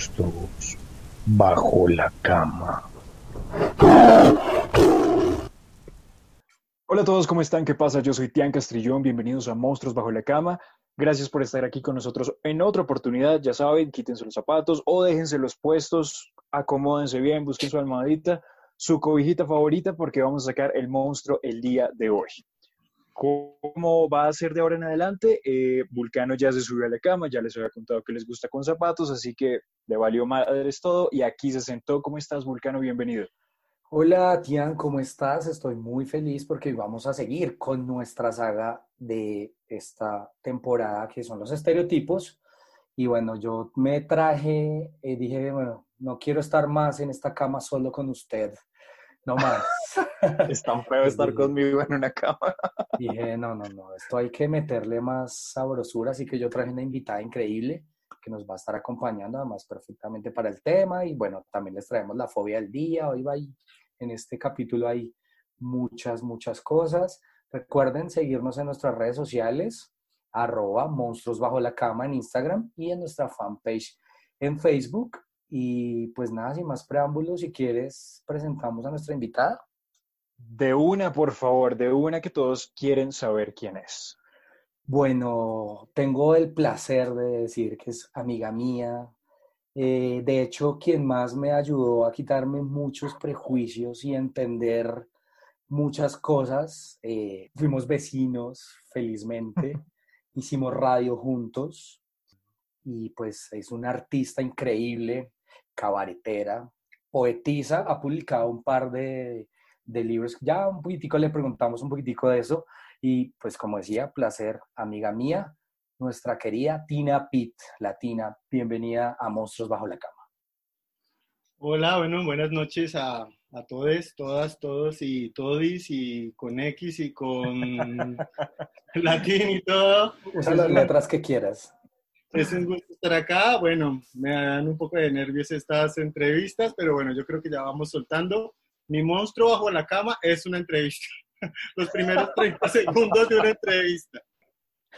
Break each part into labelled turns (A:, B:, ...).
A: monstruos bajo la cama.
B: Hola a todos, ¿cómo están? ¿Qué pasa? Yo soy Tian Castrillón, bienvenidos a Monstruos Bajo la Cama. Gracias por estar aquí con nosotros en otra oportunidad. Ya saben, quítense los zapatos o déjense los puestos, acomódense bien, busquen su almohadita, su cobijita favorita, porque vamos a sacar el monstruo el día de hoy. ¿Cómo va a ser de ahora en adelante? Eh, Vulcano ya se subió a la cama, ya les había contado que les gusta con zapatos, así que le valió madres todo y aquí se sentó. ¿Cómo estás, Vulcano? Bienvenido.
C: Hola, Tian, ¿cómo estás? Estoy muy feliz porque vamos a seguir con nuestra saga de esta temporada que son los estereotipos. Y bueno, yo me traje, y dije, bueno, no quiero estar más en esta cama solo con usted. No más.
B: es tan feo estar conmigo en una cama.
C: Dije, no, no, no, esto hay que meterle más sabrosura, así que yo traje una invitada increíble que nos va a estar acompañando además perfectamente para el tema y bueno, también les traemos la fobia del día, hoy va en este capítulo hay muchas, muchas cosas. Recuerden seguirnos en nuestras redes sociales, arroba monstruos bajo la cama en Instagram y en nuestra fanpage en Facebook. Y pues nada, sin más preámbulos, si quieres, presentamos a nuestra invitada.
B: De una, por favor, de una que todos quieren saber quién es.
C: Bueno, tengo el placer de decir que es amiga mía. Eh, de hecho, quien más me ayudó a quitarme muchos prejuicios y entender muchas cosas. Eh, fuimos vecinos, felizmente. Hicimos radio juntos. Y pues es una artista increíble, cabaretera, poetisa. Ha publicado un par de, de libros. Ya un poquitico le preguntamos un poquitico de eso. Y pues como decía, placer, amiga mía, nuestra querida Tina Pitt. La Tina, bienvenida a Monstruos Bajo la Cama.
D: Hola, bueno, buenas noches a, a todos, todas, todos y todis y con X y con latín y todo.
C: Usa las letras que quieras.
D: Es un gusto estar acá. Bueno, me dan un poco de nervios estas entrevistas, pero bueno, yo creo que ya vamos soltando. Mi monstruo bajo la cama es una entrevista. Los primeros 30 segundos de una entrevista.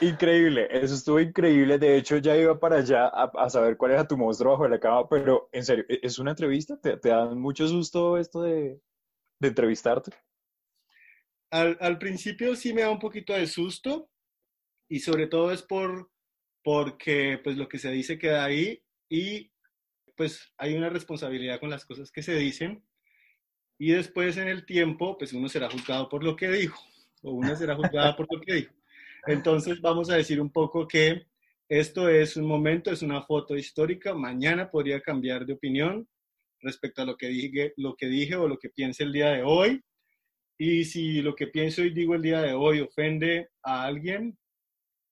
B: Increíble, eso estuvo increíble. De hecho, ya iba para allá a, saber cuál era tu monstruo bajo la cama, pero en serio, ¿e-, ¿es una entrevista? ¿Te, te da mucho susto esto de, de entrevistarte?
D: Al, al, principio sí me da un poquito de susto y sobre todo es por porque pues lo que se dice queda ahí y pues hay una responsabilidad con las cosas que se dicen y después en el tiempo pues uno será juzgado por lo que dijo o una será juzgada por lo que dijo. Entonces vamos a decir un poco que esto es un momento, es una foto histórica. Mañana podría cambiar de opinión respecto a lo que dije, lo que dije o lo que piense el día de hoy. Y si lo que pienso y digo el día de hoy ofende a alguien,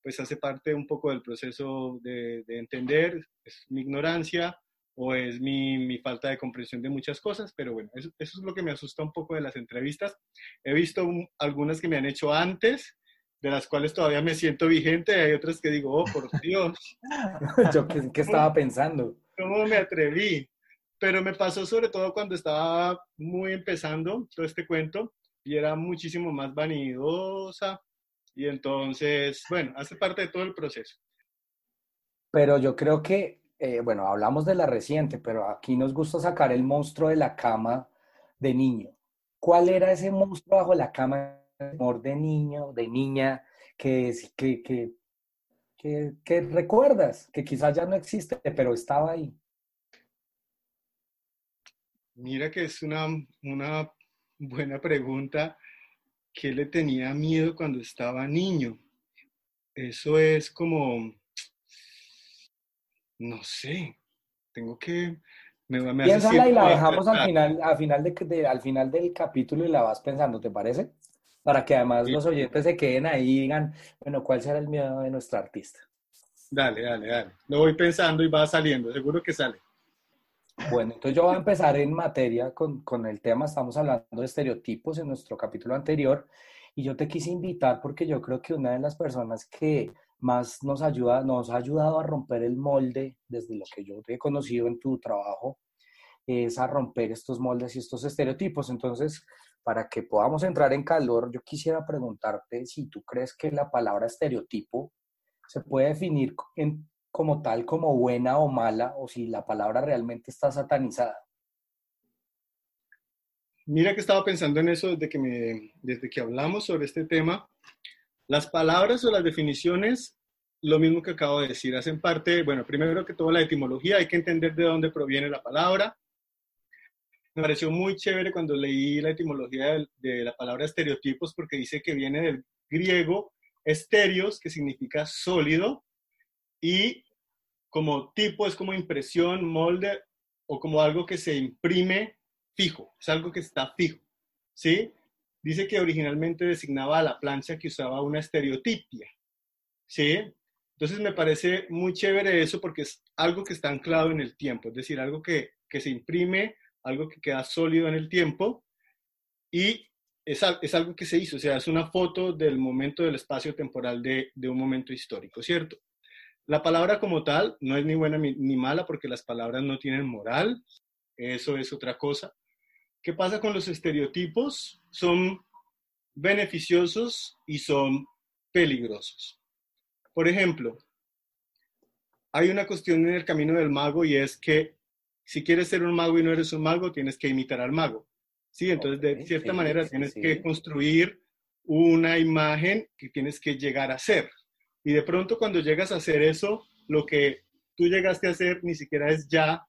D: pues hace parte un poco del proceso de, de entender, es mi ignorancia o es mi, mi, falta de comprensión de muchas cosas, pero bueno, eso, eso, es lo que me asusta un poco de las entrevistas. He visto un, algunas que me han hecho antes de las cuales todavía me siento vigente, hay otras que digo, oh, por Dios.
C: Yo qué, qué estaba pensando.
D: ¿Cómo me atreví? Pero me pasó sobre todo cuando estaba muy empezando todo este cuento y era muchísimo más vanidosa y entonces, bueno, hace parte de todo el proceso.
C: Pero yo creo que, eh, bueno, hablamos de la reciente, pero aquí nos gusta sacar el monstruo de la cama de niño. ¿Cuál era ese monstruo bajo la cama de niño, de niña, que, que, que, que, que recuerdas, que quizás ya no existe, pero estaba ahí?
D: Mira que es una, una buena pregunta. ¿Qué le tenía miedo cuando estaba niño? Eso es como, no sé, tengo que...
C: Me, me Piénsala y la dejamos al final, al, final de, de, al final del capítulo y la vas pensando, ¿te parece? para que además los oyentes se queden ahí y digan, bueno, ¿cuál será el miedo de nuestro artista?
D: Dale, dale, dale. Lo voy pensando y va saliendo, seguro que sale.
C: Bueno, entonces yo voy a empezar en materia con, con el tema, estamos hablando de estereotipos en nuestro capítulo anterior y yo te quise invitar porque yo creo que una de las personas que más nos ayuda, nos ha ayudado a romper el molde desde lo que yo he conocido en tu trabajo, es a romper estos moldes y estos estereotipos. Entonces, para que podamos entrar en calor, yo quisiera preguntarte si tú crees que la palabra estereotipo se puede definir como tal, como buena o mala, o si la palabra realmente está satanizada.
D: Mira que estaba pensando en eso desde que, desde que hablamos sobre este tema. Las palabras o las definiciones, lo mismo que acabo de decir, hacen parte, bueno, primero que todo la etimología, hay que entender de dónde proviene la palabra. Me pareció muy chévere cuando leí la etimología de, la palabra estereotipos porque dice que viene del griego estéreos, que significa sólido, y como tipo es como impresión, molde o como algo que se imprime fijo, es algo que está fijo, ¿sí? Dice que originalmente designaba a la plancha que usaba una estereotipia, ¿sí? Entonces me parece muy chévere eso porque es algo que está anclado en el tiempo, es decir, algo que, que se imprime, algo que queda sólido en el tiempo y es, es, algo que se hizo, o sea, es una foto del momento del espacio temporal de, de un momento histórico, ¿cierto? La palabra como tal no es ni buena ni mala porque las palabras no tienen moral, eso es otra cosa. ¿Qué pasa con los estereotipos? Son beneficiosos y son peligrosos. Por ejemplo, hay una cuestión en el camino del mago y es que si quieres ser un mago y no eres un mago, tienes que imitar al mago. Sí, entonces de cierta manera tienes que construir una imagen que tienes que llegar a ser. Y de pronto cuando llegas a hacer eso, lo que tú llegaste a hacer ni siquiera es ya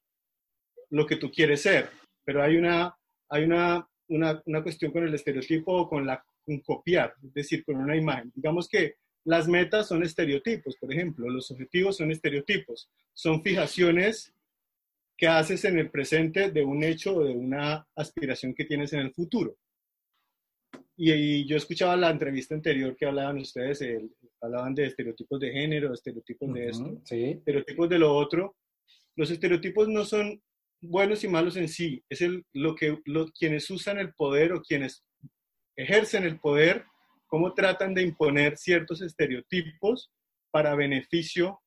D: lo que tú quieres ser. Pero hay una, hay una, una, una cuestión con el estereotipo o con, la, con copiar, es decir, con una imagen. Digamos que las metas son estereotipos, por ejemplo, los objetivos son estereotipos, son fijaciones que haces en el presente de un hecho o de una aspiración que tienes en el futuro. Y, yo escuchaba la entrevista anterior que hablaban ustedes, hablaban de estereotipos de género, estereotipos de esto, estereotipos de lo otro. Los estereotipos no son buenos y malos en sí, es el, lo que quienes usan el poder o quienes ejercen el poder, cómo tratan de imponer ciertos estereotipos para beneficio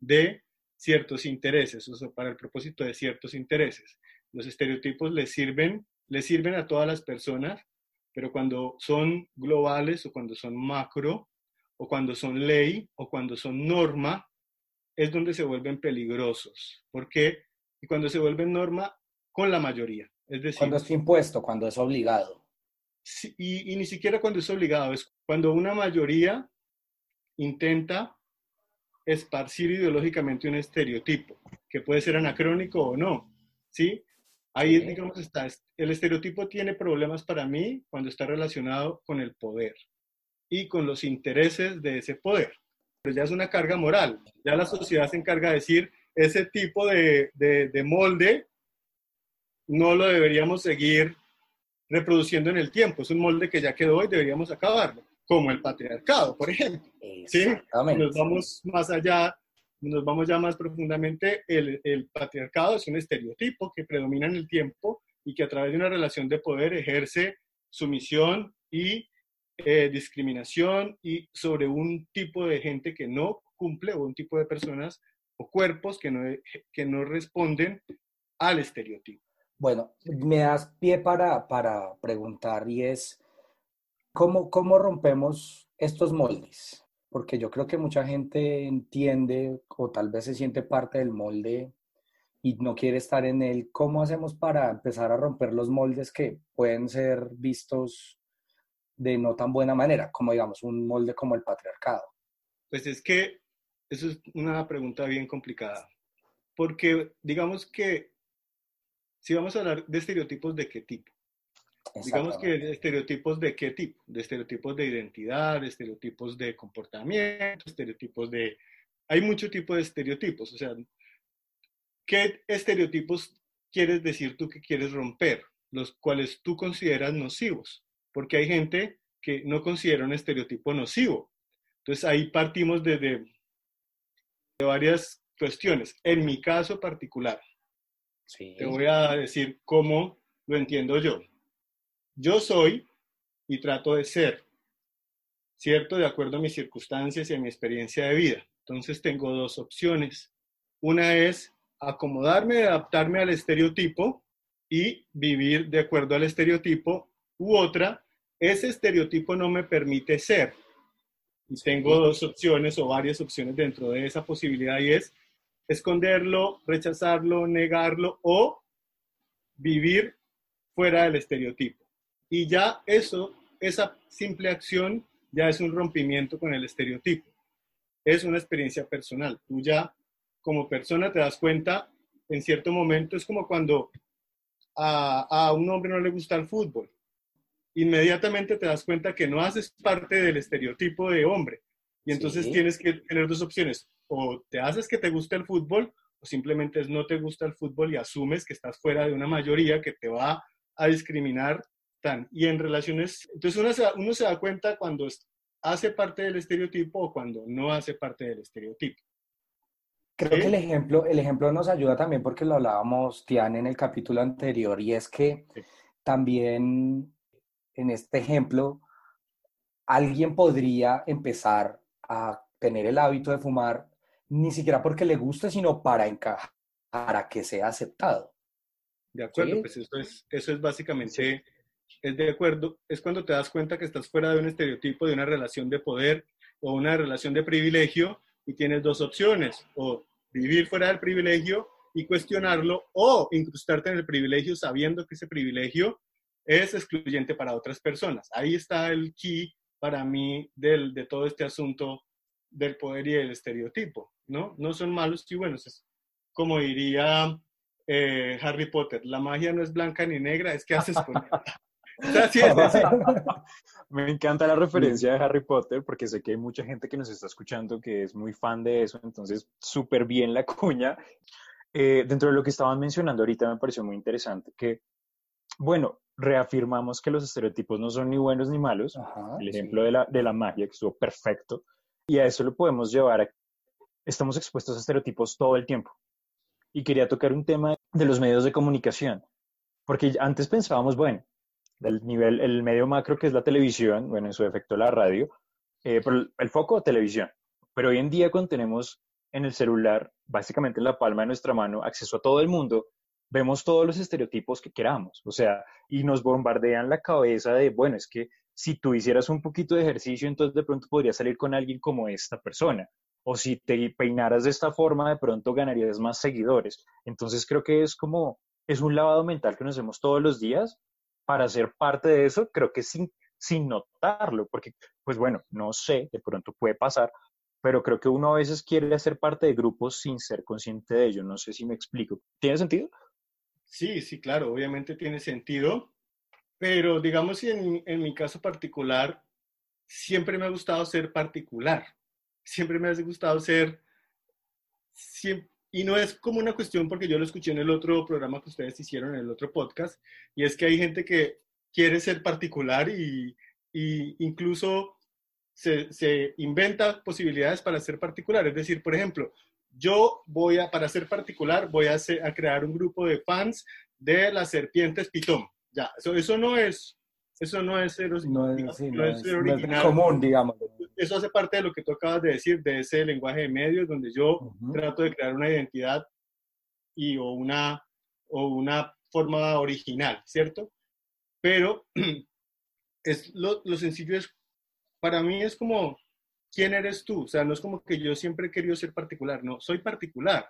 D: de ciertos intereses, o sea, para el propósito de ciertos intereses. Los estereotipos les sirven, les sirven a todas las personas, pero cuando son globales o cuando son macro, o cuando son ley, o cuando son norma, es donde se vuelven peligrosos. ¿Por qué? Y cuando se vuelven norma con la mayoría. Es decir,
C: cuando es impuesto, cuando es obligado.
D: y, y ni siquiera cuando es obligado, es cuando una mayoría intenta esparcir ideológicamente un estereotipo, que puede ser anacrónico o no, ¿sí? Ahí, digamos, está. El estereotipo tiene problemas para mí cuando está relacionado con el poder y con los intereses de ese poder. Pero ya es una carga moral. Ya la sociedad se encarga de decir, ese tipo de, de, de molde no lo deberíamos seguir reproduciendo en el tiempo. Es un molde que ya quedó y deberíamos acabarlo como el patriarcado, por ejemplo. ¿sí? Nos vamos más allá, nos vamos ya más profundamente, el, el, patriarcado es un estereotipo que predomina en el tiempo y que a través de una relación de poder ejerce sumisión y eh, discriminación y sobre un tipo de gente que no cumple o un tipo de personas o cuerpos que no, que no responden al estereotipo.
C: Bueno, me das pie para, para preguntar y es, ¿Cómo, ¿Cómo rompemos estos moldes? Porque yo creo que mucha gente entiende o tal vez se siente parte del molde y no quiere estar en él. ¿Cómo hacemos para empezar a romper los moldes que pueden ser vistos de no tan buena manera, como digamos un molde como el patriarcado?
D: Pues es que eso es una pregunta bien complicada, porque digamos que si vamos a hablar de estereotipos, ¿de qué tipo? Digamos que estereotipos de qué tipo? De estereotipos de identidad, de estereotipos de comportamiento, estereotipos de... Hay mucho tipo de estereotipos, o sea, ¿qué estereotipos quieres decir tú que quieres romper? Los cuales tú consideras nocivos, porque hay gente que no considera un estereotipo nocivo. Entonces ahí partimos desde de varias cuestiones. En mi caso particular, te voy a decir cómo lo entiendo yo. Yo soy y trato de ser, ¿cierto? De acuerdo a mis circunstancias y a mi experiencia de vida. Entonces tengo dos opciones. Una es acomodarme, adaptarme al estereotipo y vivir de acuerdo al estereotipo. U otra, ese estereotipo no me permite ser. Y tengo dos opciones o varias opciones dentro de esa posibilidad y es esconderlo, rechazarlo, negarlo o vivir fuera del estereotipo. Y ya eso, esa simple acción ya es un rompimiento con el estereotipo. Es una experiencia personal. Tú ya como persona te das cuenta en cierto momento, es como cuando a, a un hombre no le gusta el fútbol. Inmediatamente te das cuenta que no haces parte del estereotipo de hombre. Y entonces
C: Sí.
D: tienes que tener dos opciones. O te haces que te guste el fútbol o simplemente es no te gusta el fútbol y asumes que estás fuera de una mayoría que te va a discriminar. Tan. Y en relaciones, entonces uno se, da- uno se da cuenta cuando hace parte del estereotipo o cuando no hace parte del estereotipo.
C: Creo
D: Sí.
C: que el ejemplo, el ejemplo nos ayuda también porque lo hablábamos, Tian, en el capítulo anterior, y es que
D: Sí.
C: también en este ejemplo, alguien podría empezar a tener el hábito de fumar ni siquiera porque le guste, sino para encajar, para que sea aceptado.
D: De acuerdo,
C: Sí.
D: pues eso es, eso es básicamente, es de acuerdo, es cuando te das cuenta que estás fuera de un estereotipo, de una relación de poder o una relación de privilegio y tienes dos opciones, o vivir fuera del privilegio y cuestionarlo, o incrustarte en el privilegio sabiendo que ese privilegio es excluyente para otras personas. Ahí está el key para mí del, de todo este asunto del poder y del estereotipo, ¿no? No son malos y buenos, es como diría eh, Harry Potter, la magia no es blanca ni negra, es que haces con ella. Es
B: Me encanta la referencia de Harry Potter porque sé que hay mucha gente que nos está escuchando que es muy fan de eso, entonces súper bien la cuña. Eh, dentro de lo que estaban mencionando ahorita me pareció muy interesante que, bueno, reafirmamos que los estereotipos no son ni buenos ni malos,
C: Ajá,
B: el
C: sí.
B: ejemplo de, la, de la magia que estuvo perfecto, y a eso lo podemos llevar a estamos expuestos a estereotipos todo el tiempo. Y quería tocar un tema de los medios de comunicación, porque antes pensábamos, bueno, del nivel, el medio macro que es la televisión, bueno, en su efecto la radio, eh, pero el, el foco televisión. Pero hoy en día cuando tenemos en el celular, básicamente en la palma de nuestra mano, acceso a todo el mundo, vemos todos los estereotipos que queramos, o sea, y nos bombardean la cabeza de, bueno, es que si tú hicieras un poquito de ejercicio, entonces de pronto podrías salir con alguien como esta persona, o si te peinaras de esta forma, de pronto ganarías más seguidores. Entonces creo que es como, es un lavado mental que nos hacemos todos los días para ser parte de eso, creo que sin, sin notarlo, porque, pues bueno, no sé, de pronto puede pasar, pero creo que uno a veces quiere hacer parte de grupos sin ser consciente de ello. No sé si me explico. ¿Tiene sentido?
D: Sí, sí, claro, obviamente tiene sentido, pero digamos que en, en mi caso particular, siempre me ha gustado ser particular, siempre me ha gustado ser, y no es como una cuestión porque yo lo escuché en el otro programa que ustedes hicieron, en el otro podcast, y es que hay gente que quiere ser particular y, y incluso se, se inventa posibilidades para ser particular. Es decir, por ejemplo, yo voy a, para ser particular, voy a, hacer- a crear un grupo de fans de las serpientes pitón. Ya, eso, eso no es, eso no es ser,
C: No
D: digamos,
C: es, sí,
D: no
C: no
D: es
C: es- no es
D: original.
C: común, digamos.
D: Eso hace parte de lo que tú acabas de decir, de ese lenguaje de medios, donde yo trato de crear una identidad y o una, o una forma original, ¿cierto? Pero es lo, lo sencillo es, para mí es como, ¿quién eres tú? O sea, no es como que yo siempre he querido ser particular, no, soy particular,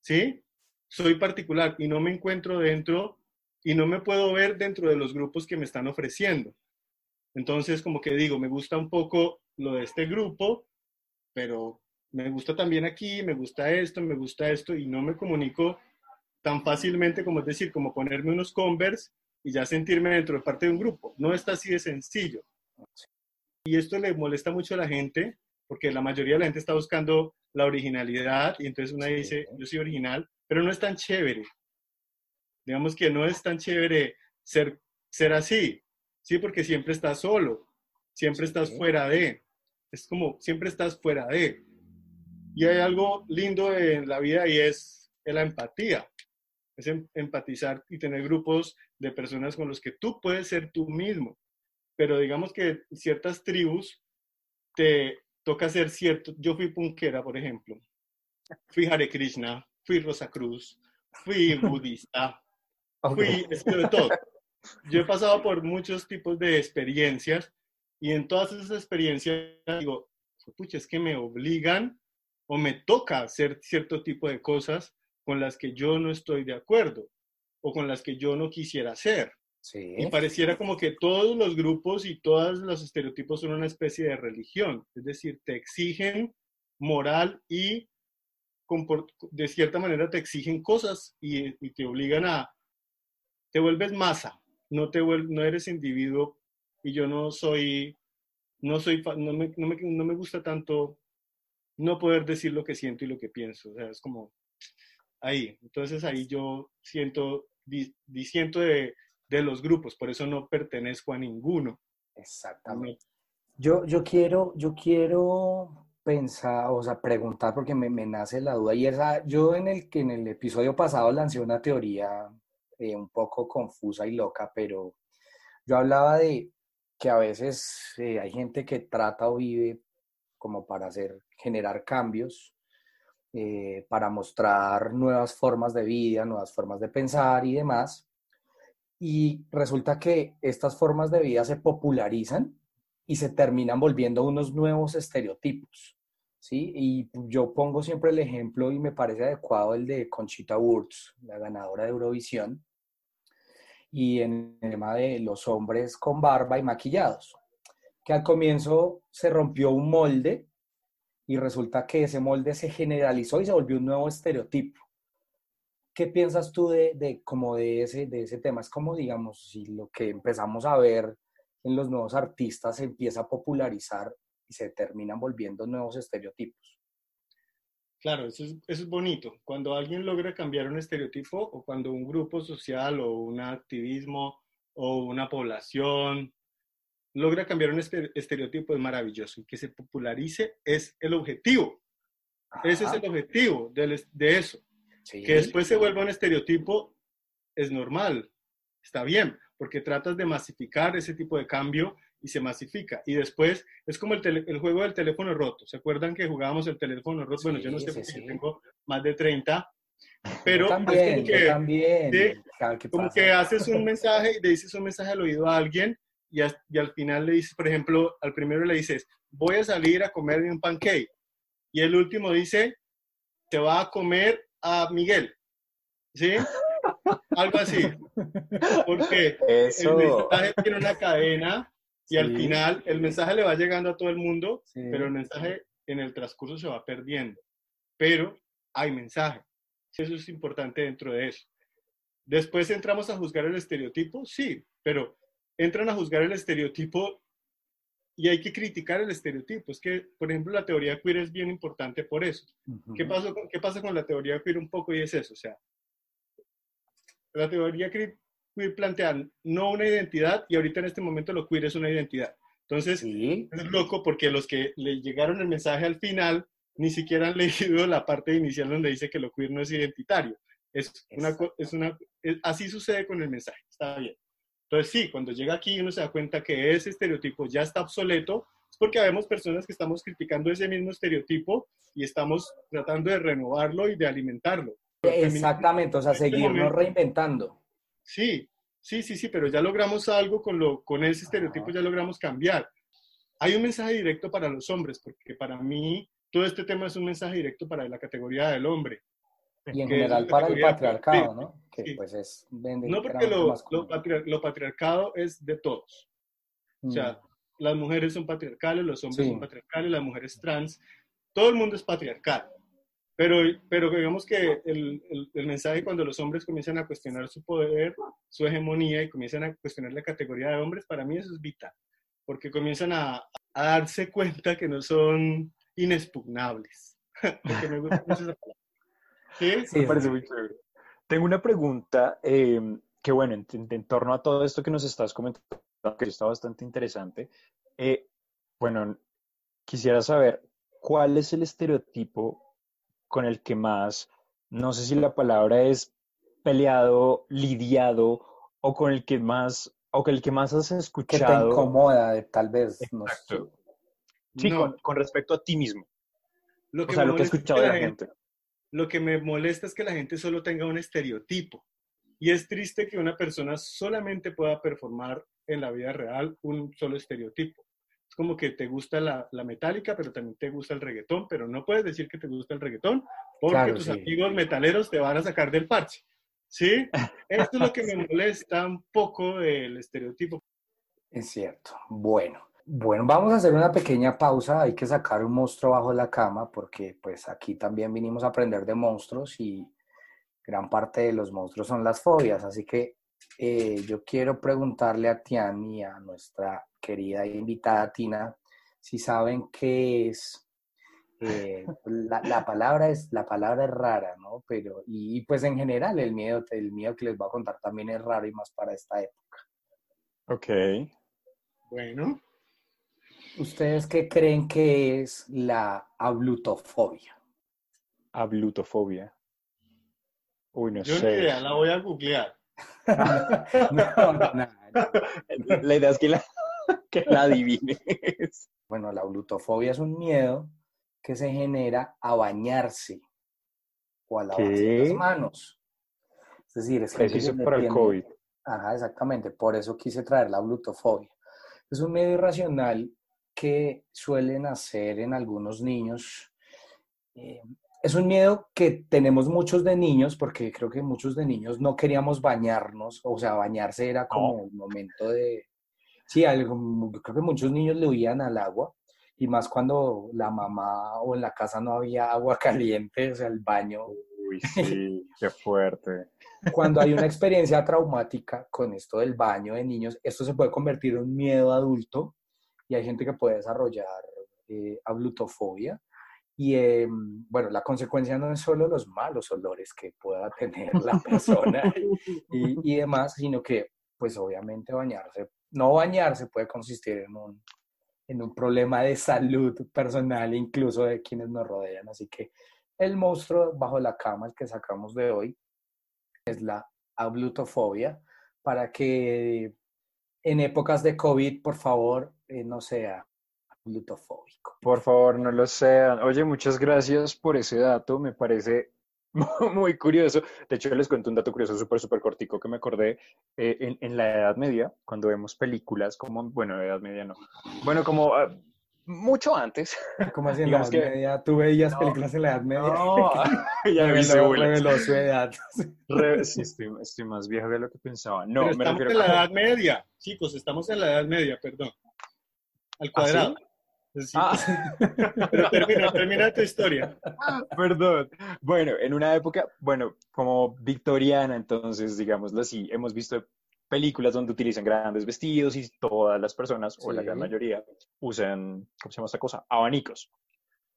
D: ¿sí? Soy particular y no me encuentro dentro y no me puedo ver dentro de los grupos que me están ofreciendo. Entonces, como que digo, me gusta un poco lo de este grupo, pero me gusta también aquí, me gusta esto, me gusta esto, y no me comunico tan fácilmente como es decir, como ponerme unos Converse y ya sentirme dentro de parte de un grupo. No está así de sencillo. Y esto le molesta mucho a la gente, porque la mayoría de la gente está buscando la originalidad, y entonces una
C: Sí.
D: dice, yo soy original, pero no es tan chévere. Digamos que no es tan chévere ser, ser así, ¿sí? Porque siempre estás solo, siempre estás
C: Sí.
D: fuera de, es como, siempre estás fuera de. Y hay algo lindo en la vida y es la empatía, es em- empatizar y tener grupos de personas con los que tú puedes ser tú mismo. Pero digamos que ciertas tribus te toca ser cierto. Yo fui punkera, por ejemplo. Fui Hare Krishna, fui Rosa Cruz, fui budista,
C: Ok.
D: fui es de todo. Yo he pasado por muchos tipos de experiencias y en todas esas experiencias digo, pucha, es que me obligan o me toca hacer cierto tipo de cosas con las que yo no estoy de acuerdo o con las que yo no quisiera hacer. Y pareciera como que todos los grupos y todos los estereotipos son una especie de religión, es decir, te exigen moral y de cierta manera te exigen cosas y, te obligan a, te vuelves masa, no, te no eres individuo y yo no soy, no soy, no me, no me, no me gusta tanto no poder decir lo que siento y lo que pienso, o sea, es como ahí, entonces ahí yo siento, disiento de, de los grupos, por eso no pertenezco a ninguno.
C: Exactamente. Yo, yo quiero, yo quiero pensar, o sea, preguntar porque me, me, nace la duda. Y esa, yo en el, en el episodio pasado lancé una teoría eh, un poco confusa y loca, pero yo hablaba de que a veces eh, hay gente que trata o vive como para hacer, generar cambios, eh, para mostrar nuevas formas de vida, nuevas formas de pensar y demás. Y resulta que estas formas de vida se popularizan y se terminan volviendo unos nuevos estereotipos. ¿sí? Y yo pongo siempre el ejemplo y me parece adecuado el de Conchita Wurst, la ganadora de Eurovisión, y en el tema de los hombres con barba y maquillados, que al comienzo se rompió un molde y resulta que ese molde se generalizó y se volvió un nuevo estereotipo. ¿Qué piensas tú de, de, como de, ese, de ese tema? Es como, digamos, si lo que empezamos a ver en los nuevos artistas se empieza a popularizar y se terminan volviendo nuevos estereotipos.
D: Claro, eso es, eso es bonito. Cuando alguien logra cambiar un estereotipo o cuando un grupo social o un activismo o una población logra cambiar un estereotipo es maravilloso y que se popularice es el objetivo. Ese es el objetivo de, de eso. Que después se vuelva un estereotipo es normal, está bien, porque tratas de masificar ese tipo de cambio y se masifica. Y después es como el, el, juego del teléfono roto. ¿Se acuerdan que jugábamos el teléfono roto? bueno, yo no sé porque tengo más de 30, pero
C: también, como, que, también.
D: como que haces un mensaje y le dices un mensaje al oído a alguien y, y, al final le dices, por ejemplo, al primero le dices, voy a salir a comerme un pancake. Y el último dice, te va a comer a Miguel. ¿Sí? Algo así. Porque el mensaje tiene una cadena y al final el mensaje le va llegando a todo el mundo, pero el mensaje en el transcurso se va perdiendo. Pero hay mensaje. Eso es importante dentro de eso. Después entramos a juzgar el estereotipo, sí, pero entran a juzgar el estereotipo y hay que criticar el estereotipo. Es que, por ejemplo, la teoría queer es bien importante por eso. ¿Qué, pasa con, ¿Qué pasa con la teoría queer un poco y es eso? O sea, la teoría queer plantean no una identidad y ahorita en este momento lo queer es una identidad. Entonces, es loco porque los que le llegaron el mensaje al final ni siquiera han leído la parte inicial donde dice que lo queer no es identitario. Es una, es una, así sucede con el mensaje, está bien. Entonces, sí, cuando llega aquí uno se da cuenta que ese estereotipo ya está obsoleto, es porque vemos personas que estamos criticando ese mismo estereotipo y estamos tratando de renovarlo y de alimentarlo.
C: Exactamente, o sea, este seguirnos reinventando.
D: Sí, sí, sí, sí, pero ya logramos algo con, lo, con ese estereotipo, ya logramos cambiar. Hay un mensaje directo para los hombres, porque para mí todo este tema es un mensaje directo para la categoría del hombre.
C: Y en general para el patriarcado, ¿no? Que pues es...
D: no, porque lo, patriarcado es de todos. O sea, mm. las mujeres son patriarcales, los hombres son patriarcales, las mujeres trans, todo el mundo es patriarcal. Pero, pero digamos que el, el, mensaje cuando los hombres comienzan a cuestionar su poder, su hegemonía y comienzan a cuestionar la categoría de hombres, para mí eso es vital, porque comienzan a, a darse cuenta que no son inexpugnables. me gusta esa
B: ¿Sí? sí, me parece muy chévere. Tengo una pregunta eh, que, bueno, en, en, torno a todo esto que nos estás comentando, que está bastante interesante. Eh, bueno, quisiera saber cuál es el estereotipo con el que más, no sé si la palabra es peleado, lidiado, o con el que más, o con el que más has escuchado.
C: Que te incomoda, tal vez.
B: Exacto. Sí, con, respecto a ti mismo. Lo que o sea, lo que he escuchado de la gente.
D: Lo que me molesta es que la gente solo tenga un estereotipo. Y es triste que una persona solamente pueda performar en la vida real un solo estereotipo. como que te gusta la, la metálica, pero también te gusta el reggaetón, pero no puedes decir que te gusta el reggaetón porque
C: Claro,
D: tus
C: sí.
D: amigos metaleros te van a sacar del parche. ¿Sí? Esto es lo que me molesta un poco del estereotipo.
C: Es cierto. Bueno, bueno, vamos a hacer una pequeña pausa. Hay que sacar un monstruo bajo la cama porque pues aquí también vinimos a aprender de monstruos y gran parte de los monstruos son las fobias. Así que eh, yo quiero preguntarle a Tian y a nuestra querida invitada Tina si saben qué es. eh, la, la palabra es la palabra es rara, ¿no? Pero y, y, pues en general el miedo el miedo que les voy a contar también es raro y más para esta época.
B: Ok.
D: Bueno,
C: ¿Ustedes qué creen que es la ablutofobia?
B: Ablutofobia. Uy, no
D: yo ni
B: sé.
D: idea, la voy a googlear.
C: No, no, no.
B: La idea es que la, que la adivines.
C: Bueno, la ablutofobia es un miedo que se genera a bañarse o a lavarse
B: ¿Qué?
C: las manos. Es decir, es que le
B: para el COVID.
C: Ajá, exactamente. Por eso quise traer la glutofobia. Es un medio irracional que suelen hacer en algunos niños. Eh, es un miedo que tenemos muchos de niños, porque creo que muchos de niños no queríamos bañarnos, o sea, bañarse era como un momento de... Sí, algo- creo que muchos niños le huían al agua, y más cuando la mamá o en la casa no había agua caliente, o sea, el baño
B: Uy, sí, qué fuerte.
C: cuando hay una experiencia traumática con esto del baño de niños, esto se puede convertir en un miedo adulto y hay gente que puede desarrollar eh, ablutofobia. Y eh, bueno, la consecuencia no es solo los malos olores que pueda tener la persona y, y demás, sino que pues obviamente bañarse, no bañarse puede consistir en un, en un problema de salud personal, incluso de quienes nos rodean. Así que el monstruo bajo la cama, el que sacamos de hoy, es la ablutofobia, para que en épocas de COVID, por favor, eh, no sea ablutofóbico.
B: Por favor, no lo sean. Oye, muchas gracias por ese dato. Me parece muy curioso. De hecho, les cuento un dato curioso súper, súper cortico que me acordé eh, en, en la Edad Media, cuando vemos películas como, bueno, Edad Media no. Bueno, como ah, mucho antes.
C: ¿Cómo así en la Edad
B: que-
C: Media? ¿Tú veías
B: No,
C: películas en la Edad Media?
B: No, ya vi
C: su edad.
B: Re- sí, estoy, estoy más viejo de lo que pensaba. No,
D: Pero
B: me
D: estamos
B: refiero
D: en la
B: como-
D: Edad Media, chicos, estamos en la Edad Media, perdón. Al
B: ¿Ah, sí?
D: cuadrado. Sí,
B: Ah.
D: Pero termina, termina tu historia.
B: Perdón. Bueno, en una época, bueno, como victoriana, entonces, digámoslo así, hemos visto películas donde utilizan grandes vestidos y todas las personas, o la gran mayoría, usan, ¿cómo se llama esta cosa? Abanicos.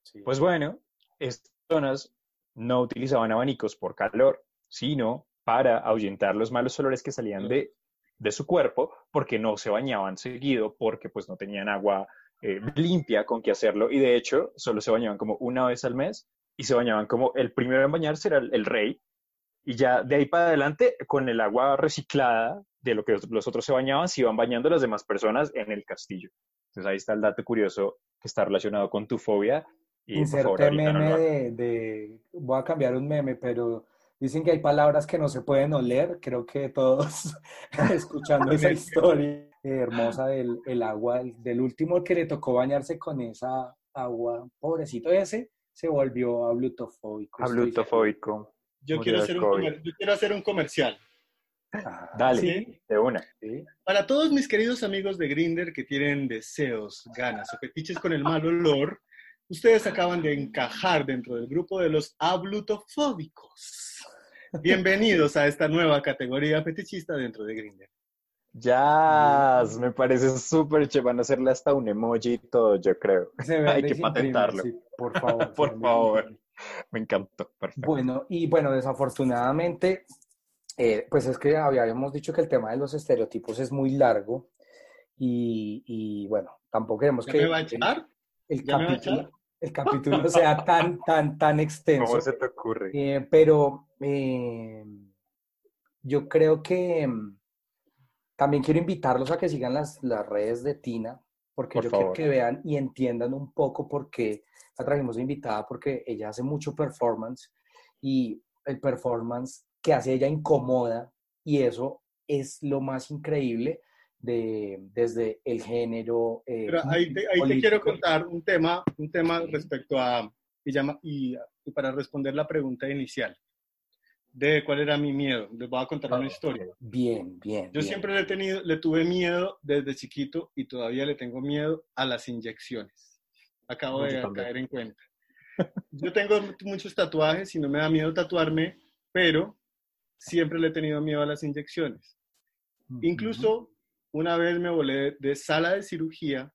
C: Sí.
B: Pues bueno, estas personas no utilizaban abanicos por calor, sino para ahuyentar los malos olores que salían de, de su cuerpo, porque no se bañaban seguido, porque pues no tenían agua eh, limpia con que hacerlo, y de hecho solo se bañaban como una vez al mes, y se bañaban como el primero en bañarse era el, el rey, y ya de ahí para adelante, con el agua reciclada de lo que los- otros se bañaban, se iban bañando las demás personas en el castillo. Entonces ahí está el dato curioso que está relacionado con tu fobia. Y por favor,
C: Inserte
B: no lo
C: meme de- Voy a cambiar un meme, pero dicen que hay palabras que no se pueden oler. Creo que todos escuchando esa historia hermosa del el agua, el- del último que le tocó bañarse con esa agua, pobrecito ese, se volvió ablutofóbico.
B: Ablutofóbico.
D: Yo quiero, hacer un, yo quiero hacer un comercial.
C: Ajá,
B: Dale,
D: Sí.
B: de una.
C: sí.
D: Para todos mis queridos amigos de Grinder que tienen deseos, ganas o fetiches con el mal olor, ustedes acaban de encajar dentro del grupo de los ablutofóbicos. Bienvenidos a esta nueva categoría fetichista dentro de Grinder.
B: Ya, me parece súper chévere. Van a hacerle hasta un emoji y todo, yo creo. Hay que patentarlo.
C: sí, por favor.
B: Por favor. Me encantó. Perfecto.
C: Bueno, y bueno, desafortunadamente, eh, pues es que habíamos dicho que el tema de los estereotipos es muy largo y, y, bueno, tampoco queremos
D: ¿Ya
C: que
D: me va a
C: el,
D: echar?
C: el
D: ¿Ya me va a
C: capítulo,
D: echar?
C: El capítulo sea tan, tan, tan extenso.
B: ¿Cómo se te ocurre?
C: Eh, pero eh, yo creo que mm, también quiero invitarlos a que sigan las, las redes de Tina, porque
B: Por
C: yo quiero que vean y entiendan un poco por qué la trajimos de invitada, porque ella hace mucho performance y el performance que hace ella incomoda y eso es lo más increíble. De, desde el género.
D: Eh, Pero ahí, te, ahí te, quiero contar un tema, un tema respecto a, y, llama, y, y, para responder la pregunta inicial de cuál era mi miedo. Les voy a contar una historia.
C: Bien, bien.
D: Yo siempre le, he tenido, le tuve miedo desde chiquito y todavía le tengo miedo a las inyecciones. Acabo de caer en cuenta. Yo tengo muchos tatuajes y no me da miedo tatuarme, pero siempre le he tenido miedo a las inyecciones. Incluso una vez me volé de sala de cirugía,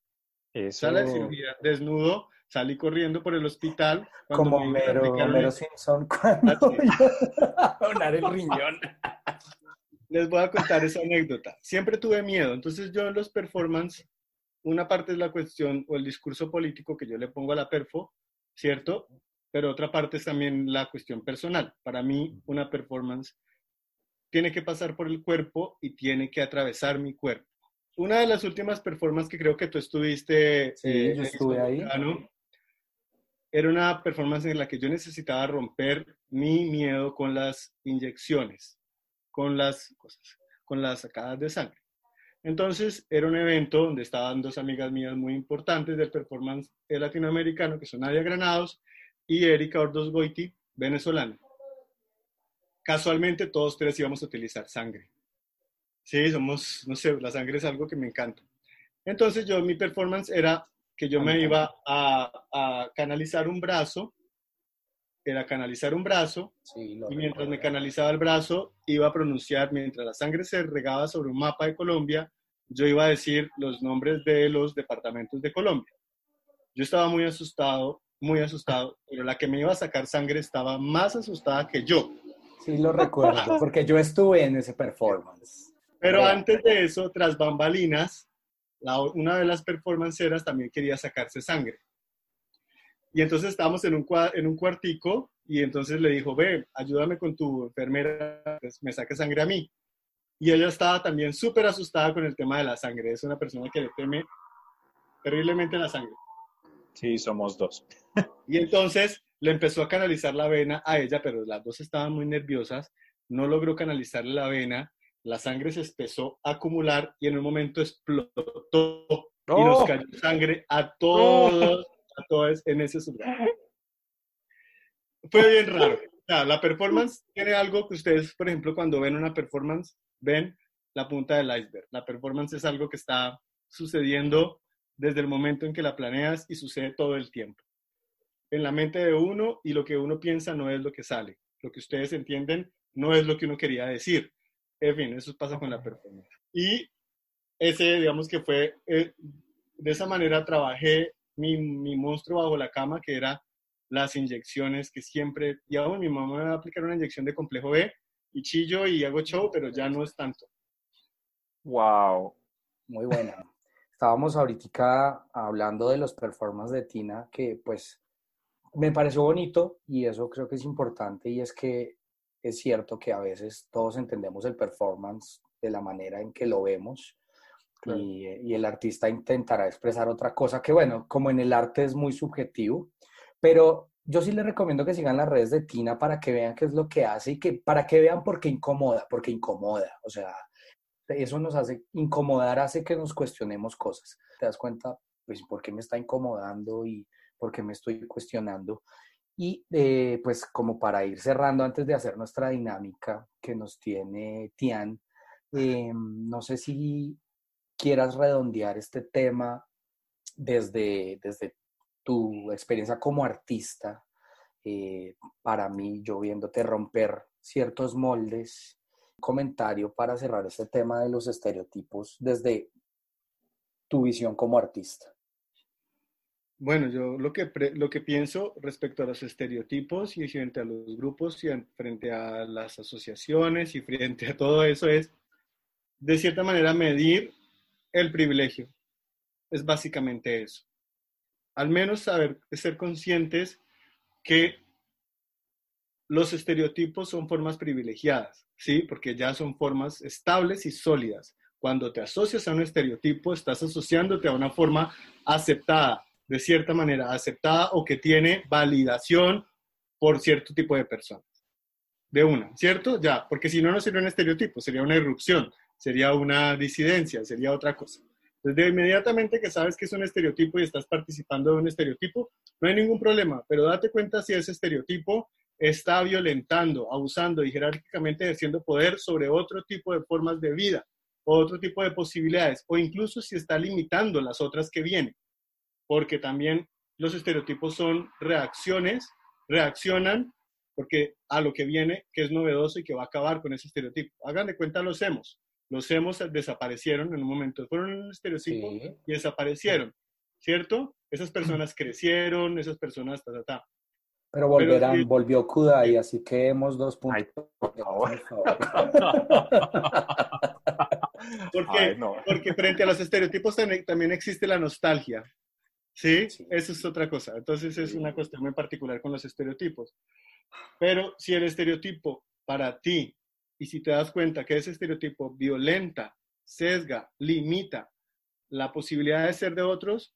D: sala de cirugía, desnudo, salí corriendo por el hospital.
C: Como Homero, Simpson cuando donar el riñón.
D: Les voy a contar esa anécdota. Siempre tuve miedo, entonces yo en los performance, una parte es la cuestión o el discurso político que yo le pongo a la perfo, ¿cierto? Pero otra parte es también la cuestión personal. Para mí, una performance tiene que pasar por el cuerpo y tiene que atravesar mi cuerpo. Una de las últimas performances que creo que tú estuviste,
C: sí, eh, yo estuve ahí.
D: era una performance en la que yo necesitaba romper mi miedo con las inyecciones, con las cosas, con las sacadas de sangre. Entonces, era un evento donde estaban dos amigas mías muy importantes del performance latinoamericano, que son Nadia Granados y Erika Ordos Goiti, venezolana casualmente todos tres íbamos a utilizar sangre. Sí, somos, no sé, la sangre es algo que me encanta. Entonces yo, mi performance era que yo me iba a, canalizar un brazo, era canalizar un brazo, y mientras me canalizaba el brazo, iba a pronunciar, mientras la sangre se regaba sobre un mapa de Colombia, yo iba a decir los nombres de los departamentos de Colombia. Yo estaba muy asustado, muy asustado, pero la que me iba a sacar sangre estaba más asustada que yo.
C: Sí, lo recuerdo, porque yo estuve en ese performance.
D: Pero antes de eso, tras bambalinas, una de las performanceras también quería sacarse sangre. Y entonces estábamos en un, en un cuartico y entonces le dijo, ve, ayúdame con tu enfermera, pues me saque sangre a mí. Y ella estaba también súper asustada con el tema de la sangre. Es una persona que le teme terriblemente la sangre.
B: Sí, somos dos.
D: Y entonces le empezó a canalizar la vena a ella, pero las dos estaban muy nerviosas, no logró canalizarle la vena, la sangre se empezó a acumular y en un momento explotó y nos cayó sangre a todos, a todos en ese lugar. Fue bien raro. la performance tiene algo que ustedes, por ejemplo, cuando ven una performance, ven la punta del iceberg. La performance es algo que está sucediendo desde el momento en que la planeas y sucede todo el tiempo. En la mente de uno y lo que uno piensa no es lo que sale. Lo que ustedes entienden no es lo que uno quería decir. En fin, eso pasa con la performance. Y ese, digamos que fue, eh, de esa manera trabajé mi, mi, monstruo bajo la cama, que era las inyecciones que siempre, y aún mi mamá me va a aplicar una inyección de complejo B y chillo y hago show, pero ya no es tanto.
C: Wow, muy buena estábamos ahorita hablando de los performances de Tina, que pues me pareció bonito y eso creo que es importante y es que es cierto que a veces todos entendemos el performance de la manera en que lo vemos y, y, el artista intentará expresar otra cosa que bueno, como en el arte es muy subjetivo, pero yo sí les recomiendo que sigan las redes de Tina para que vean qué es lo que hace y que para que vean por qué incomoda, porque incomoda, o sea, eso nos hace incomodar, hace que nos cuestionemos cosas. ¿Te das cuenta? Pues, ¿por qué me está incomodando y por qué me estoy cuestionando? Y eh, pues como para ir cerrando antes de hacer nuestra dinámica que nos tiene Tian, eh, no sé si quieras redondear este tema desde, desde tu experiencia como artista. Eh, para mí, yo viéndote romper ciertos moldes comentario para cerrar este tema de los estereotipos desde tu visión como artista.
D: Bueno, yo lo que, lo que pienso respecto a los estereotipos y frente a los grupos y frente a las asociaciones y frente a todo eso es, de cierta manera, medir el privilegio. Es básicamente eso. Al menos saber, ser conscientes que los estereotipos son formas privilegiadas, ¿sí? Porque ya son formas estables y sólidas. Cuando te asocias a un estereotipo, estás asociándote a una forma aceptada, de cierta manera, aceptada o que tiene validación por cierto tipo de personas. De una, ¿cierto? Ya, porque si no, no sería un estereotipo, sería una irrupción, sería una disidencia, sería otra cosa. Desde inmediatamente que sabes que es un estereotipo y estás participando de un estereotipo, no hay ningún problema, pero date cuenta si ese estereotipo está violentando, abusando y jerárquicamente ejerciendo poder sobre otro tipo de formas de vida, o otro tipo de posibilidades, o incluso si está limitando las otras que vienen, porque también los estereotipos son reacciones, reaccionan porque a lo que viene, que es novedoso y que va a acabar con ese estereotipo. Hagan de cuenta los hemos. Los hemos desaparecieron en un momento, fueron un estereotipo y desaparecieron, ¿cierto? Esas personas crecieron, esas personas, ta, ta, ta.
C: Pero volverán, volvió Kudai, así que hemos dos puntos. por favor.
D: porque, porque frente a los estereotipos también existe la nostalgia. ¿Sí? Eso es otra cosa. Entonces es una cuestión muy particular con los estereotipos. Pero si el estereotipo para ti y si te das cuenta que ese estereotipo violenta, sesga, limita la posibilidad de ser de otros,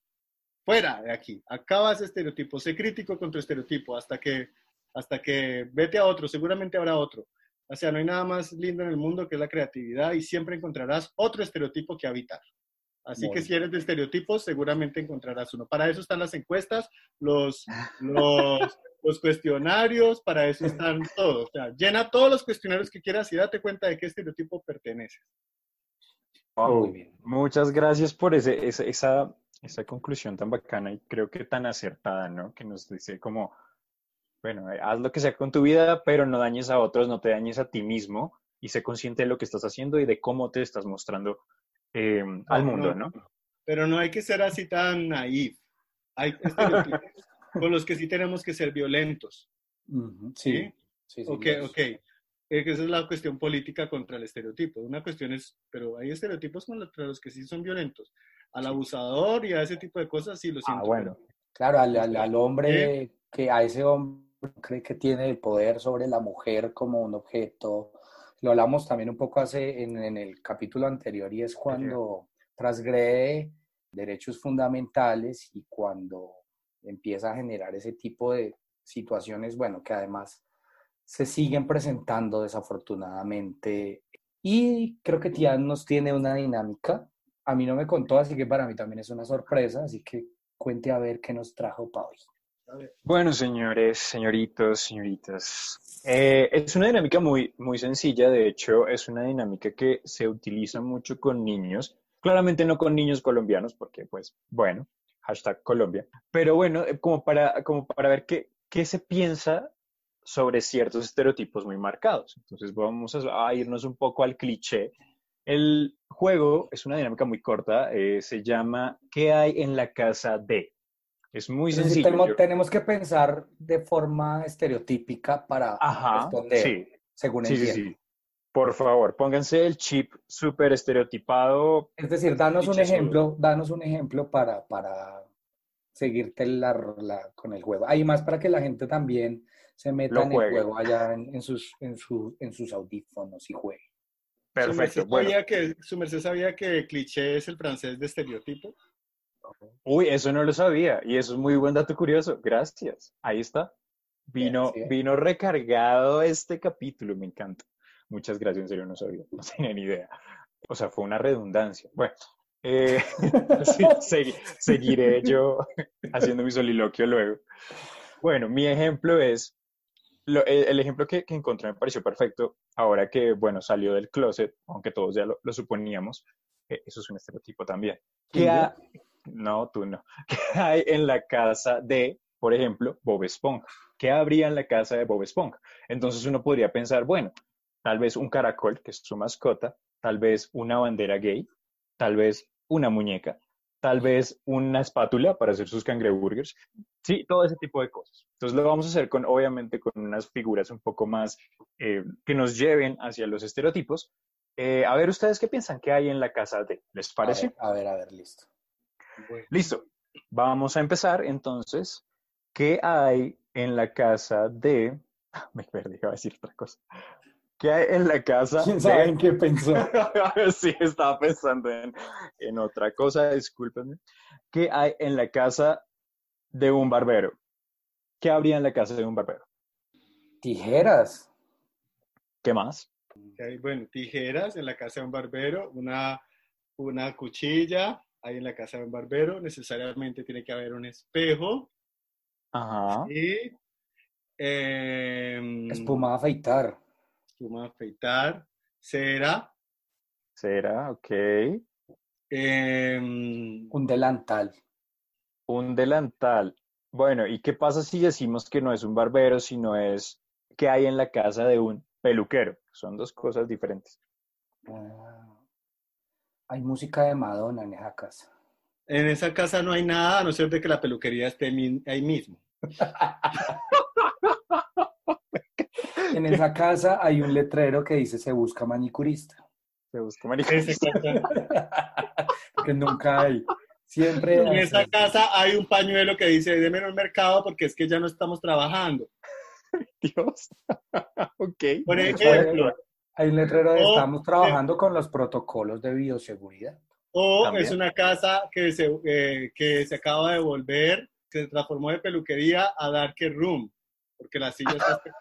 D: fuera de aquí. Acaba ese estereotipo. Sé crítico con tu estereotipo hasta que, hasta que vete a otro. Seguramente habrá otro. O sea, no hay nada más lindo en el mundo que la creatividad y siempre encontrarás otro estereotipo que habitar. Así que si eres de estereotipos, seguramente encontrarás uno. Para eso están las encuestas, los, los, los cuestionarios, para eso están todos. O sea, llena todos los cuestionarios que quieras y date cuenta de qué estereotipo perteneces.
B: muy bien. Muchas gracias por ese, esa, esa, esa conclusión tan bacana y creo que tan acertada, ¿no? Que nos dice como, bueno, eh, haz lo que sea con tu vida, pero no dañes a otros, no te dañes a ti mismo y sé consciente de lo que estás haciendo y de cómo te estás mostrando eh, al mundo, ¿no?
D: Pero no hay que ser así tan naif. Hay estereotipos con los que sí tenemos que ser violentos.
C: sí. sí,
D: ok, ok. Esa es la cuestión política contra el estereotipo. Una cuestión es, pero hay estereotipos contra los que sí son violentos. Al abusador y a ese tipo de cosas sí lo ah, siento.
C: Ah, bueno. Claro, al, al, hombre, que a ese hombre cree que tiene el poder sobre la mujer como un objeto. Lo hablamos también un poco hace en, en el capítulo anterior y es cuando transgrede derechos fundamentales y cuando empieza a generar ese tipo de situaciones, bueno, que además se siguen presentando desafortunadamente. Y creo que Tian nos tiene una dinámica. A mí no me contó, así que para mí también es una sorpresa, así que cuente a ver qué nos trajo para hoy.
B: Bueno, señores, señoritos, señoritas, eh, es una dinámica muy, muy sencilla. De hecho, es una dinámica que se utiliza mucho con niños. Claramente no con niños colombianos, porque, pues, bueno, hashtag Colombia. Pero bueno, eh, como para, como para ver qué, qué se piensa sobre ciertos estereotipos muy marcados. Entonces vamos a, irnos un poco al cliché. El juego es una dinámica muy corta, eh, se llama ¿Qué hay en la casa de? Es muy sencillo.
C: tenemos, que pensar de forma estereotípica para responder, según sí, sí, sí.
B: Por favor, pónganse el chip súper estereotipado.
C: Es decir, danos un ejemplo, danos un ejemplo para, para seguirte la, con el juego. Hay más para que la gente también se meta en el juego allá en, sus, en, en sus audífonos y juegue.
D: Perfecto. ¿Su merced, que, ¿Su merced sabía que cliché es el francés de estereotipo?
B: Uy, eso no lo sabía y eso es muy buen dato curioso. Gracias. Ahí está. Vino, vino recargado este capítulo, me encanta. Muchas gracias, en serio no sabía, no tenía ni idea. O sea, fue una redundancia. Bueno, eh, seguiré yo haciendo mi soliloquio luego. Bueno, mi ejemplo es, el, ejemplo que, encontré me pareció perfecto, ahora que, bueno, salió del closet, aunque todos ya lo, suponíamos, eso es un estereotipo también. ¿Qué no, tú no. ¿Qué hay en la casa de, por ejemplo, Bob Esponja? ¿Qué habría en la casa de Bob Esponja? Entonces uno podría pensar, bueno, tal vez un caracol, que es su mascota, tal vez una bandera gay, tal vez una muñeca, tal vez una espátula para hacer sus cangreburgers, sí, todo ese tipo de cosas. Entonces lo vamos a hacer con, obviamente, con unas figuras un poco más eh, que nos lleven hacia los estereotipos. Eh, a ver, ustedes qué piensan que hay en la casa de, ¿les parece?
C: A ver, a ver, listo.
B: Listo. Vamos a empezar entonces. ¿Qué hay en la casa de... Me perdí, iba a decir otra cosa. ¿Qué hay en la casa?
C: ¿Quién sabe en qué pensó?
B: sí, estaba pensando en, otra cosa, discúlpenme. ¿Qué hay en la casa de un barbero? ¿Qué habría en la casa de un barbero?
C: Tijeras.
B: ¿Qué más?
D: Que hay, bueno, tijeras en la casa de un barbero, una, una cuchilla hay en la casa de un barbero, necesariamente tiene que haber un espejo
B: Ajá.
D: y em,
C: Espuma a afeitar.
D: Espuma de afeitar, cera,
B: Será, ok.
D: em,
C: Un delantal.
B: Un delantal. Bueno, ¿y qué pasa si decimos que no es un barbero, sino es que hay en la casa de un peluquero? Son dos cosas diferentes.
C: Ah, hay música de Madonna en esa casa.
D: en esa casa no hay nada, a no ser de que la peluquería esté ahí mismo.
C: En esa casa hay un letrero que dice se busca manicurista.
B: Se busca manicurista.
C: Porque nunca hay. Siempre
D: en
C: hay.
D: esa casa hay un pañuelo que dice, deme un mercado porque es que ya no estamos trabajando.
B: Dios. ok.
D: Por
C: Hay-
D: ejemplo,
C: Hay un letrero de
D: O-
C: estamos trabajando con los protocolos de bioseguridad.
D: O
B: También.
D: es una casa que se, eh, que se acaba de volver, que se transformó de peluquería a dark room, porque la silla está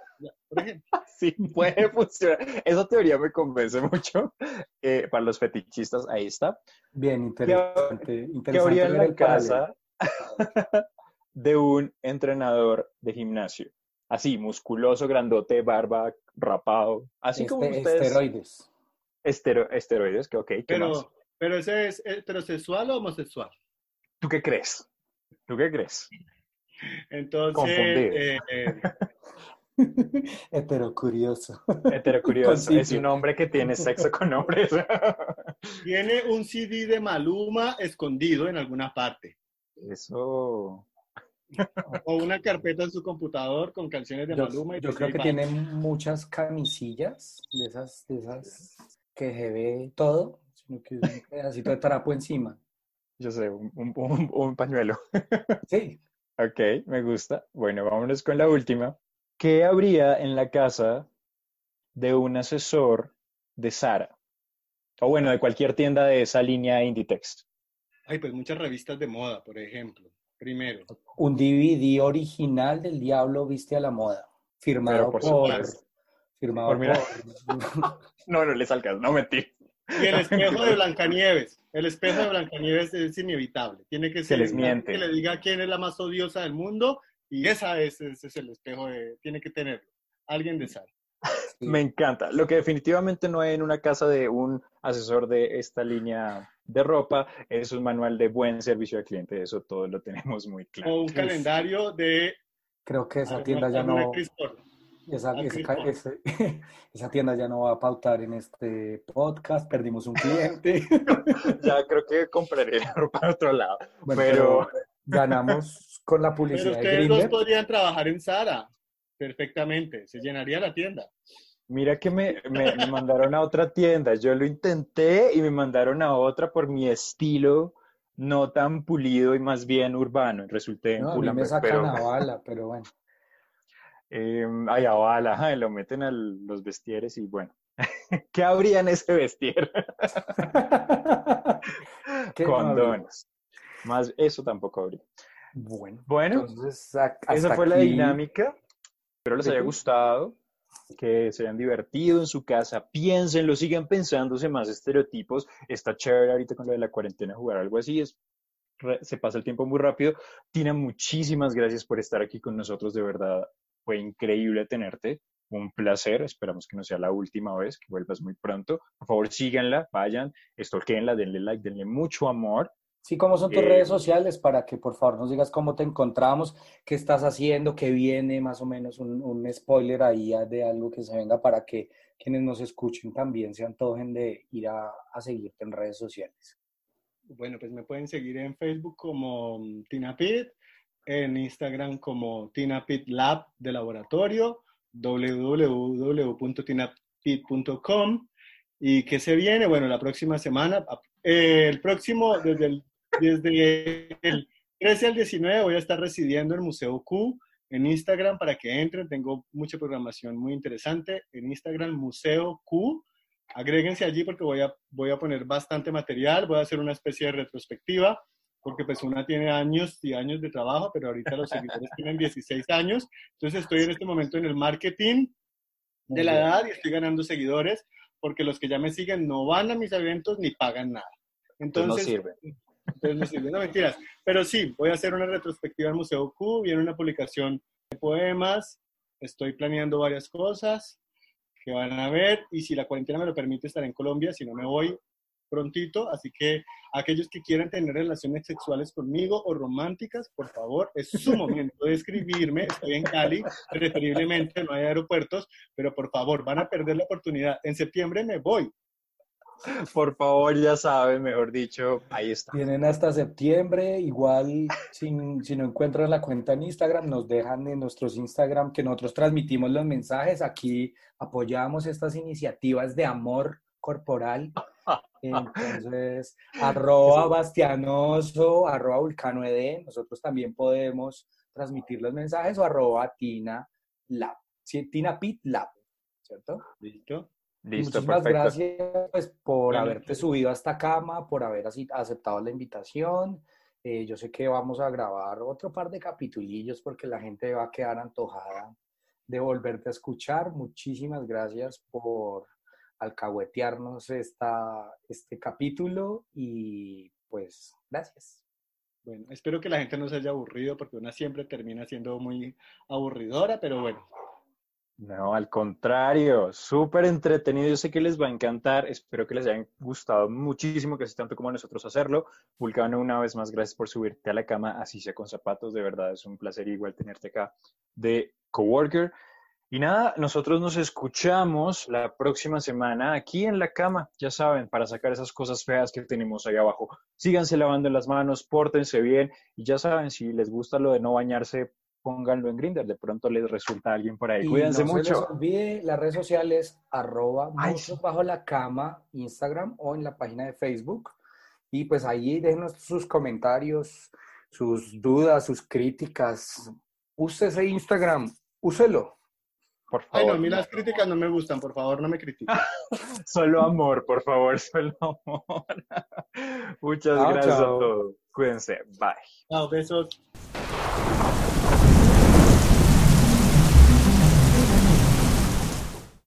D: por ejemplo.
B: Sí, puede funcionar. Esa teoría me convence mucho. Eh, para los fetichistas, ahí está.
C: Bien, interesante.
B: ¿Qué
C: interesante
B: habría en la casa de un entrenador de gimnasio? Así, musculoso, grandote, barba, rapado. Así como
C: Este-
B: ustedes.
C: Esteroides.
B: Estero- esteroides, que ok, ¿qué más?
D: Pero, pero ese es heterosexual o homosexual.
B: ¿Tú qué crees? ¿Tú qué crees?
D: Entonces,
B: Confundido.
D: eh, eh,
C: Heterocurioso.
B: Heterocurioso. Es un hombre que tiene sexo con hombres.
D: tiene un CD de Maluma escondido en alguna parte.
B: Eso.
D: O una carpeta en su computador con canciones de
C: Yo,
D: Maluma. y
C: yo
D: de
C: creo que tiene muchas camisillas de esas, de esas que se ve todo, sino que es un pedacito de trapo encima.
B: Yo sé, un, un- un- un pañuelo.
C: Sí,
B: Ok, me gusta. Bueno, vámonos con la última. ¿Qué habría en la casa de un asesor de Sara? O bueno, de cualquier tienda de esa línea Inditex.
D: Ay, pues muchas revistas de moda, por ejemplo. Primero.
C: un DVD original del Diablo Viste a la Moda, firmado
B: Pero por
C: por, firmado
B: Por No, no les alcanza, no mentir.
D: Y el espejo de Blancanieves. El espejo de Blancanieves es inevitable. Tiene que ser
B: les
D: alguien
B: miente.
D: que le diga quién es la más odiosa del mundo y esa es, ese es el espejo de, tiene que tenerlo. Alguien de Sara.
C: Sí.
B: Me encanta. Lo que definitivamente no hay en una casa de un asesor de esta línea de ropa es un manual de buen servicio al cliente. Eso todo lo tenemos muy claro.
D: O un calendario de
C: Creo que esa tienda ya no, esa, ese- esa tienda ya no va a pautar en este podcast, perdimos un cliente.
B: Ya creo que compraré la ropa de otro lado.
C: Bueno,
B: Pero-
C: pero ganamos con la
D: Pero
C: publicidad de
D: ustedes dos podrían trabajar en Sara perfectamente. Se llenaría la tienda.
B: Mira que me, me- me mandaron a otra tienda. Yo lo intenté y me mandaron a otra por mi estilo no tan pulido y más bien urbano. Resulté en
C: No, a mí me sacan
B: pero
C: a bala, pero bueno.
B: eh, ay, a bala, ay, lo meten a los vestieres y bueno. ¿Qué habría en ese vestier?
C: ¿Qué no habría?
B: Condones. Más eso tampoco habría.
C: Bueno,
B: Bueno,
C: entonces
B: esa fue la dinámica. Espero les haya gustado, que se hayan divertido en su casa. Piénsenlo, sigan pensándose más estereotipos. Está chévere ahorita con lo de la cuarentena jugar algo así. Es, re- se pasa el tiempo muy rápido. Tina, muchísimas gracias por estar aquí con nosotros. De verdad, fue increíble tenerte. Un placer. Esperamos que no sea la última vez, que vuelvas muy pronto. Por favor, síganla, vayan, stalkeenla, denle like, denle mucho amor.
C: Sí, ¿cómo son tus
B: Eh,
C: redes sociales para que por favor nos digas cómo te encontramos, qué estás haciendo, qué viene, más o menos un, un spoiler ahí de algo que se venga para que quienes nos escuchen también se antojen de ir a, a seguirte en redes sociales.
D: Bueno, pues me pueden seguir en Facebook como mm, Tina Pit, en Instagram como Tina Pit Lab de laboratorio, www.tinapit.com. ¿Y qué se viene? Bueno, la próxima semana, eh, el próximo, desde el, desde el 13 al 19 voy a estar residiendo en Museo Q en Instagram para que entren. Tengo mucha programación muy interesante en Instagram, Museo Q. Agréguense allí porque voy a, voy a poner bastante material, voy a hacer una especie de retrospectiva, porque pues una tiene años y años de trabajo, pero ahorita los seguidores tienen 16 años. Entonces estoy en este momento en el marketing de la edad y estoy ganando seguidores porque los que ya me siguen no van a mis eventos ni pagan nada. Entonces,
B: no sirve.
D: Entonces no sirve, no mentiras. Pero sí, voy a hacer una retrospectiva al Museo Q, viene una publicación de poemas, estoy planeando varias cosas que van a ver y si la cuarentena me lo permite estaré en Colombia, si no me voy prontito, así que aquellos que quieran tener relaciones sexuales conmigo o románticas, por favor, es su momento de escribirme, estoy en Cali, preferiblemente no hay aeropuertos, pero por favor, van a perder la oportunidad, en septiembre me voy,
B: por favor, ya saben, mejor dicho, ahí está.
C: Tienen hasta septiembre, igual si, si, no encuentran la cuenta en Instagram, nos dejan en nuestros Instagram que nosotros transmitimos los mensajes. Aquí apoyamos estas iniciativas de amor corporal. Entonces, arroba bastianoso, arroba vulcano ed, nosotros también podemos transmitir los mensajes o arroba tina lab, tina pit lab, ¿cierto?
D: Listo.
B: Listo,
C: Muchísimas
B: perfecto.
C: gracias pues, por
D: Bueno.
C: haberte subido a esta cama, por haber así- aceptado la invitación. Eh, yo sé que vamos a grabar otro par de capitulillos porque la gente va a quedar antojada de volverte a escuchar. Muchísimas gracias por alcahuetearnos esta, este capítulo y pues gracias.
D: Bueno, espero que la gente no se haya aburrido porque una siempre termina siendo muy aburridora, pero bueno,
B: No, al contrario, súper entretenido. Yo sé que les va a encantar. Espero que les haya gustado muchísimo, que así tanto como nosotros hacerlo. Vulcano, una vez más, gracias por subirte a la cama, así sea con zapatos. De verdad, es un placer igual tenerte acá de coworker. Y nada, nosotros nos escuchamos la próxima semana aquí en la cama, ya saben, para sacar esas cosas feas que tenemos ahí abajo. Síganse lavando las manos, pórtense bien y ya saben, si les gusta lo de no bañarse, pónganlo en Grindr, de pronto les resulta alguien por ahí.
C: Y
B: Cuídense
C: no
B: mucho.
C: se les olvide las redes sociales arroba
B: Ay, sí.
C: bajo la cama, Instagram o en la página de Facebook. Y pues ahí déjenos sus comentarios, sus dudas, sus críticas. Use ese Instagram, úselo.
B: Por
D: ay
B: favor.
D: no, a mí las críticas no me gustan, por favor, no me critiquen.
B: Solo amor, por favor, solo amor. Muchas
C: Chao,
B: gracias
C: chao.
B: a todos. Cuídense. Bye.
D: Chao, besos.